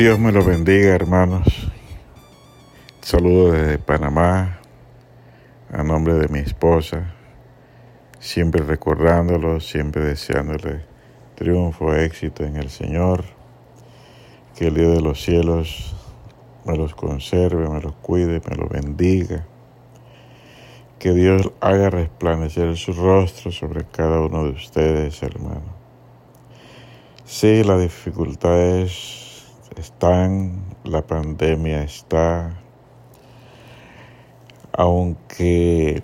Dios me lo bendiga, hermanos. Saludo desde Panamá a nombre de mi esposa, siempre recordándolo, siempre deseándole triunfo, éxito en el Señor. Que el Dios de los cielos me los conserve, me los cuide, me los bendiga. Que Dios haga resplandecer su rostro sobre cada uno de ustedes, hermano. Sí, las dificultades están, la pandemia está, aunque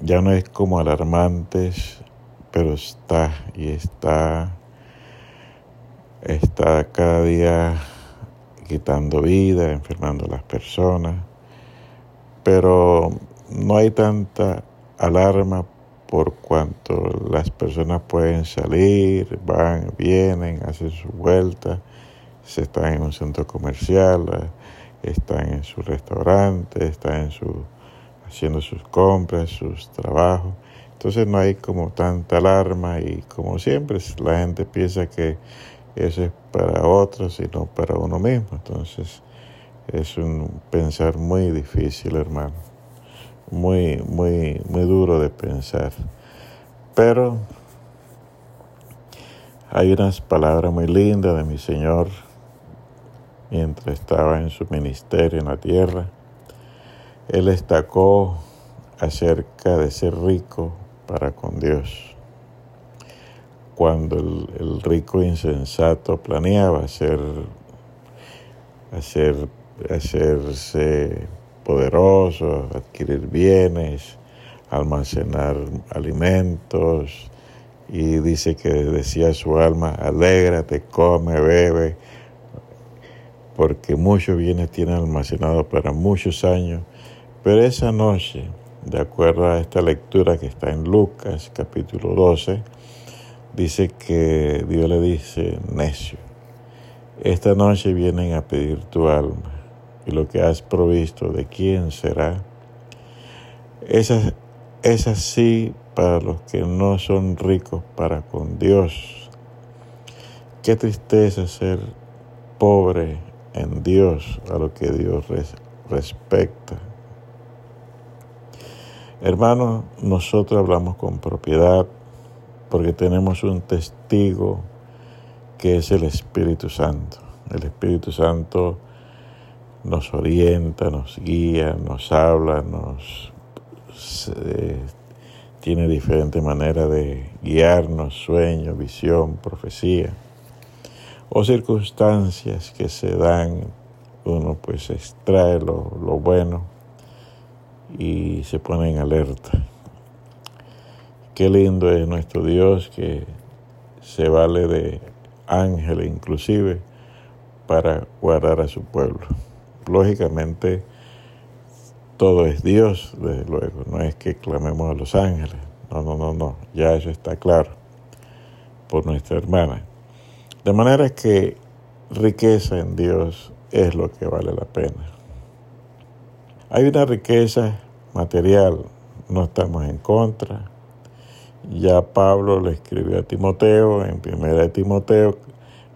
ya no es como alarmantes, pero está y está, está cada día quitando vida, enfermando a las personas, pero no hay tanta alarma por cuanto las personas pueden salir, van, vienen, hacen su vuelta se están en un centro comercial, eh, están en su restaurante, están en su, haciendo sus compras, sus trabajos. Entonces no hay como tanta alarma y como siempre la gente piensa que eso es para otros y no para uno mismo. Entonces es un pensar muy difícil, hermano. Muy, muy, muy duro de pensar. Pero hay unas palabras muy lindas de mi Señor mientras estaba en su ministerio en la tierra. Él destacó acerca de ser rico para con Dios. Cuando el, rico insensato planeaba hacer, hacerse poderoso, adquirir bienes, almacenar alimentos, y dice que decía su alma, alégrate, come, bebe, porque muchos bienes tienen almacenados para muchos años. Pero esa noche, de acuerdo a esta lectura que está en Lucas capítulo 12, dice que Dios le dice, necio, esta noche vienen a pedir tu alma y lo que has provisto, ¿de quién será? Es así para los que no son ricos para con Dios. Qué tristeza ser pobre en Dios a lo que Dios respecta. Hermanos, nosotros hablamos con propiedad porque tenemos un testigo que es el Espíritu Santo. El Espíritu Santo nos orienta, nos guía, nos habla, nos tiene diferentes maneras de guiarnos, sueños, visión, profecía o circunstancias que se dan, uno pues extrae lo, bueno y se pone en alerta. Qué lindo es nuestro Dios que se vale de ángeles inclusive para guardar a su pueblo. Lógicamente, todo es Dios, desde luego, no es que clamemos a los ángeles, no, no, no, no, ya eso está claro por nuestra hermana. De manera que riqueza en Dios es lo que vale la pena. Hay una riqueza material, no estamos en contra. Ya Pablo le escribió a Timoteo en primera de Timoteo,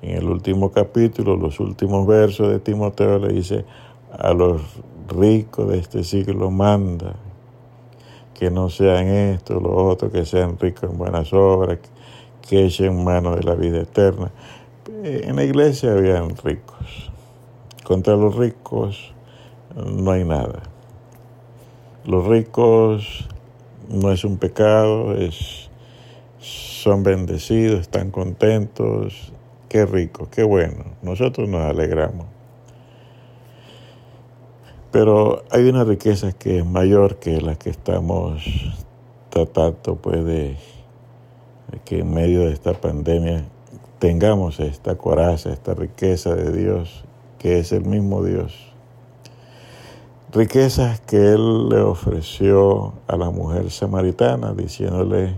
en el último capítulo, los últimos versos de Timoteo le dice, a los ricos de este siglo manda que no sean esto, lo otro, que sean ricos en buenas obras, que echen mano de la vida eterna. Eh, en la iglesia habían ricos. Contra los ricos no hay nada. Los ricos no es un pecado, es, son bendecidos, están contentos. Qué rico, qué bueno. Nosotros nos alegramos. Pero hay una riqueza que es mayor que la que estamos tratando pues de que en medio de esta pandemia tengamos esta coraza, esta riqueza de Dios, que es el mismo Dios. Riquezas que Él le ofreció a la mujer samaritana, diciéndole,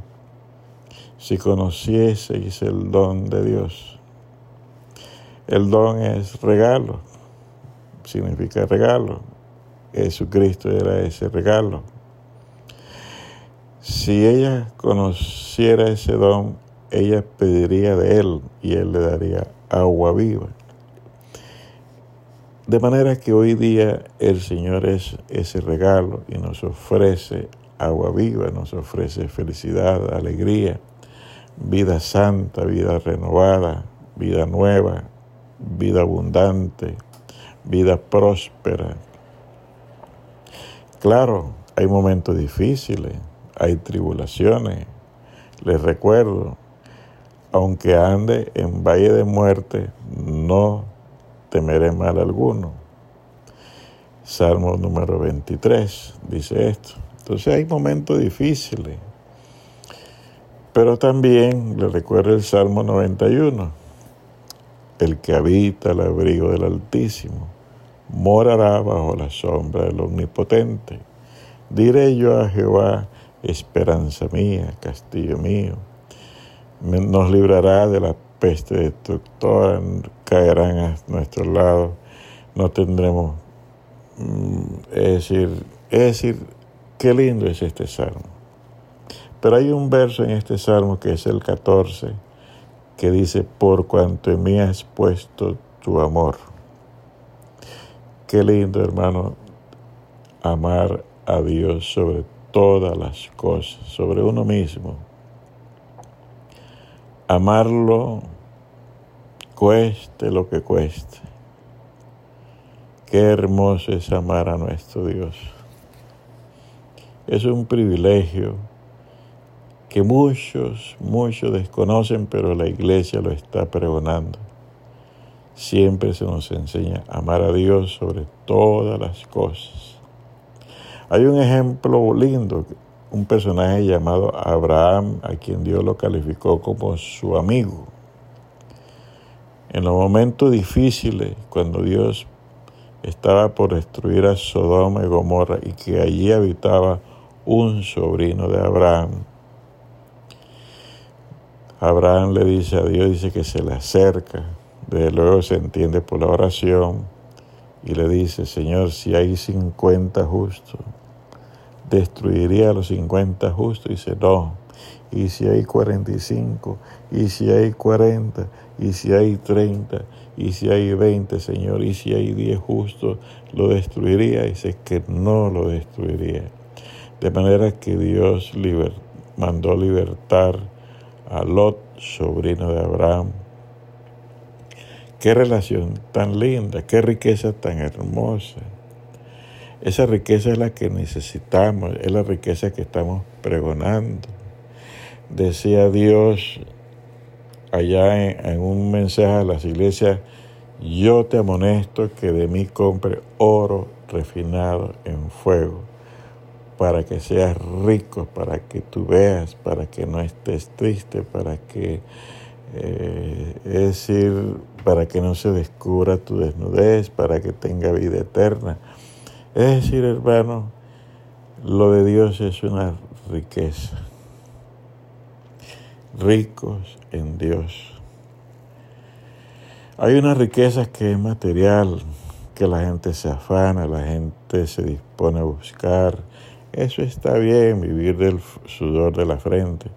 si conocieseis el don de Dios. El don es regalo, significa regalo. Jesucristo era ese regalo. Si ella conociera ese don, ella pediría de él y él le daría agua viva. De manera que hoy día el Señor es ese regalo y nos ofrece agua viva, nos ofrece felicidad, alegría, vida santa, vida renovada, vida nueva, vida abundante, vida próspera. Claro, hay momentos difíciles, hay tribulaciones. Les recuerdo, aunque ande en valle de muerte, no temeré mal alguno. Salmo número 23 dice esto. Entonces hay momentos difíciles. Pero también le recuerdo el Salmo 91. El que habita el abrigo del Altísimo morará bajo la sombra del Omnipotente. Diré yo a Jehová, esperanza mía, castillo mío. Nos librará de la peste destructora, caerán a nuestro lado, no tendremos, mm, es decir, es decir, qué lindo es este salmo. Pero hay un verso en este salmo que es el 14, que dice, por cuanto en mí has puesto tu amor. Qué lindo, hermano, amar a Dios sobre todas las cosas, sobre uno mismo. Amarlo cueste lo que cueste. Qué hermoso es amar a nuestro Dios. Es un privilegio que muchos, muchos desconocen, pero la iglesia lo está pregonando. Siempre se nos enseña a amar a Dios sobre todas las cosas. Hay un ejemplo lindo, un personaje llamado Abraham, a quien Dios lo calificó como su amigo. En los momentos difíciles, cuando Dios estaba por destruir a Sodoma y Gomorra y que allí habitaba un sobrino de Abraham, Abraham le dice a Dios, dice que se le acerca, desde luego se entiende por la oración, y le dice, Señor, si hay 50 justos, destruiría a los 50 justos. Y dice, no. Y si hay 45, y si hay 40, y si hay 30, y si hay 20, Señor, y si hay 10 justos, lo destruiría. Y dice que no lo destruiría. De manera que Dios mandó libertar a Lot, sobrino de Abraham. Qué relación tan linda, qué riqueza tan hermosa. Esa riqueza es la que necesitamos, es la riqueza que estamos pregonando. Decía Dios allá en, un mensaje a las iglesias, yo te amonesto que de mí compre oro refinado en fuego, para que seas rico, para que tú veas, para que no estés triste, para que, eh, es decir, para que no se descubra tu desnudez, para que tenga vida eterna es decir, hermano, lo de Dios es una riqueza. Ricos en Dios. Hay una riqueza que es material, que la gente se afana, la gente se dispone a buscar. Eso está bien, vivir del sudor de la frente.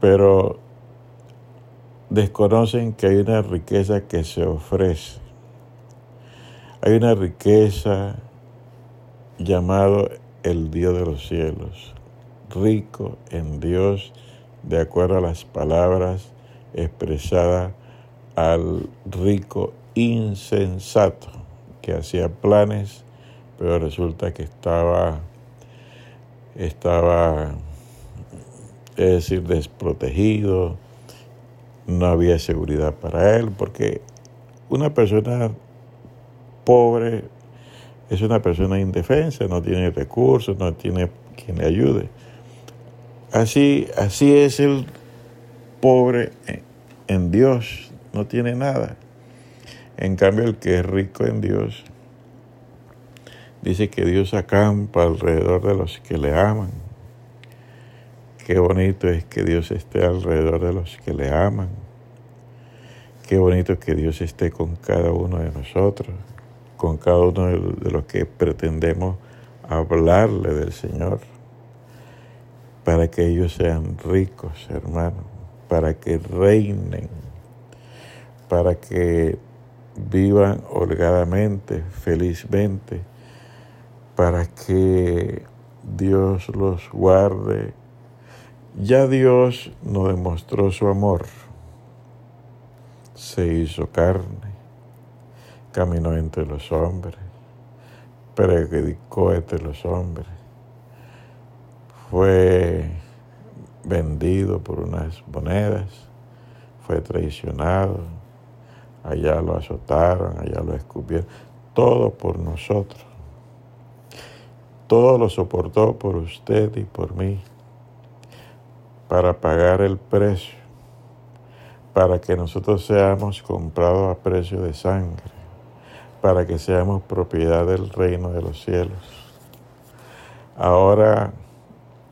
Pero desconocen que hay una riqueza que se ofrece. Hay una riqueza llamado el Dios de los cielos, rico en Dios de acuerdo a las palabras expresadas al rico insensato que hacía planes, pero resulta que estaba, estaba, es decir, desprotegido, no había seguridad para él, porque una persona pobre es una persona indefensa, no tiene recursos, no tiene quien le ayude. Así, así es el pobre en Dios, no tiene nada. En cambio, el que es rico en Dios, dice que Dios acampa alrededor de los que le aman. Qué bonito es que Dios esté alrededor de los que le aman. Qué bonito que Dios esté con cada uno de nosotros con cada uno de los que pretendemos hablarle del Señor, para que ellos sean ricos, hermanos, para que reinen, para que vivan holgadamente, felizmente, para que Dios los guarde. Ya Dios nos demostró su amor. Se hizo carne, caminó entre los hombres, predicó entre los hombres, fue vendido por unas monedas, fue traicionado, allá lo azotaron, allá lo escupieron, todo por nosotros. Todo lo soportó por usted y por mí, para pagar el precio, para que nosotros seamos comprados a precio de sangre, para que seamos propiedad del reino de los cielos. Ahora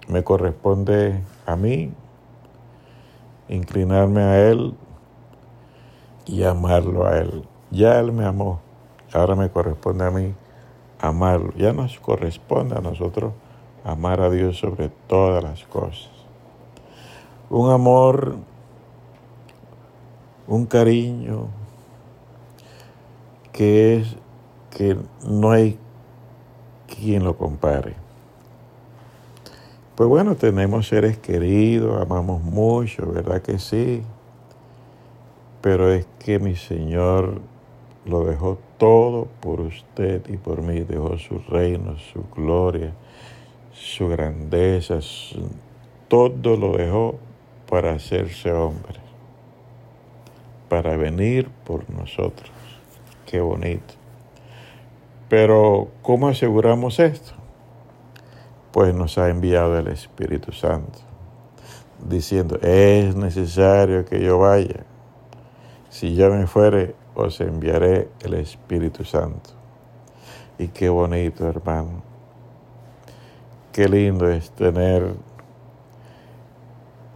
me corresponde a mí inclinarme a Él y amarlo a Él. Ya Él me amó, ahora me corresponde a mí amarlo. Ya nos corresponde a nosotros amar a Dios sobre todas las cosas. Un amor, un cariño que es que no hay quien lo compare. Pues bueno, tenemos seres queridos, amamos mucho, ¿verdad que sí? Pero es que mi Señor lo dejó todo por usted y por mí, dejó su reino, su gloria, su grandeza, todo lo dejó para hacerse hombre, para venir por nosotros. Qué bonito. Pero, ¿cómo aseguramos esto? Pues nos ha enviado el Espíritu Santo, diciendo, es necesario que yo vaya. Si yo me fuere, os enviaré el Espíritu Santo. Y qué bonito, hermano. Qué lindo es tener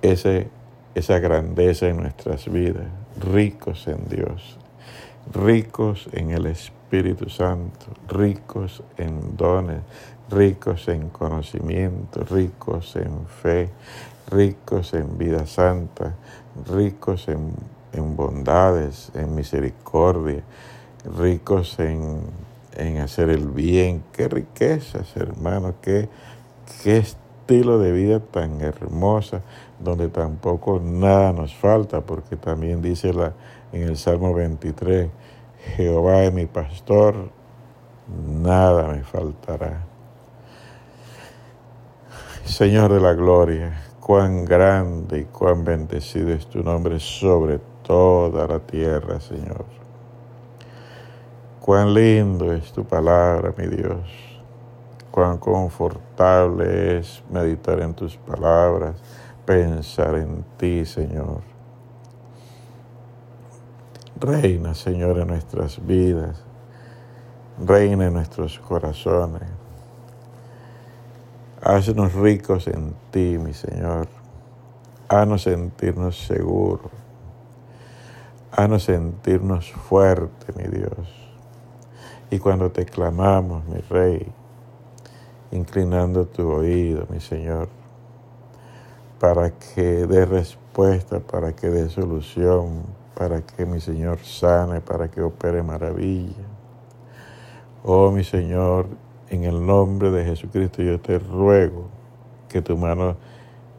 ese, esa grandeza en nuestras vidas, ricos en Dios, ricos en el Espíritu Santo, ricos en dones, ricos en conocimiento, ricos en fe, ricos en vida santa, ricos en en bondades, en misericordia, ricos en, hacer el bien. Qué riquezas, hermano, qué, qué estilo de vida tan hermosa, donde tampoco nada nos falta, porque también dice la, en el Salmo 23, Jehová es mi pastor, nada me faltará. Señor de la gloria, cuán grande y cuán bendecido es tu nombre sobre toda la tierra, Señor. Cuán lindo es tu palabra, mi Dios. Cuán confortable es meditar en tus palabras, pensar en ti, Señor. Reina, Señor, en nuestras vidas. Reina en nuestros corazones. Haznos ricos en ti, mi Señor. Haznos sentirnos seguros Haznos sentirnos fuertes, mi Dios. Y cuando te clamamos, mi Rey, inclinando tu oído, mi Señor, para que dé respuesta, para que dé solución, para que mi Señor sane, para que opere maravilla. Oh, mi Señor, en el nombre de Jesucristo yo te ruego que tu mano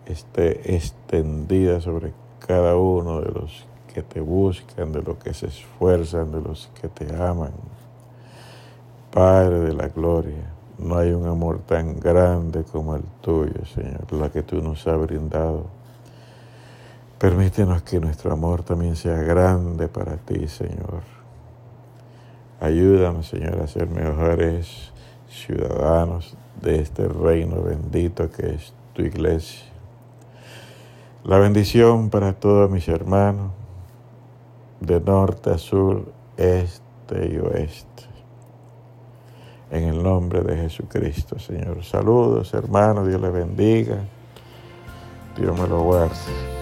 esté extendida sobre cada uno de los que te buscan, de los que se esfuerzan, de los que te aman. Padre de la gloria, no hay un amor tan grande como el tuyo, Señor, la que tú nos has brindado. Permítenos que nuestro amor también sea grande para ti, Señor. Ayúdanos, Señor, a ser mejores ciudadanos de este reino bendito que es tu iglesia. La bendición para todos mis hermanos, de norte a sur, este y oeste. En el nombre de Jesucristo, Señor. Saludos, hermanos. Dios les bendiga. Dios me lo guarde.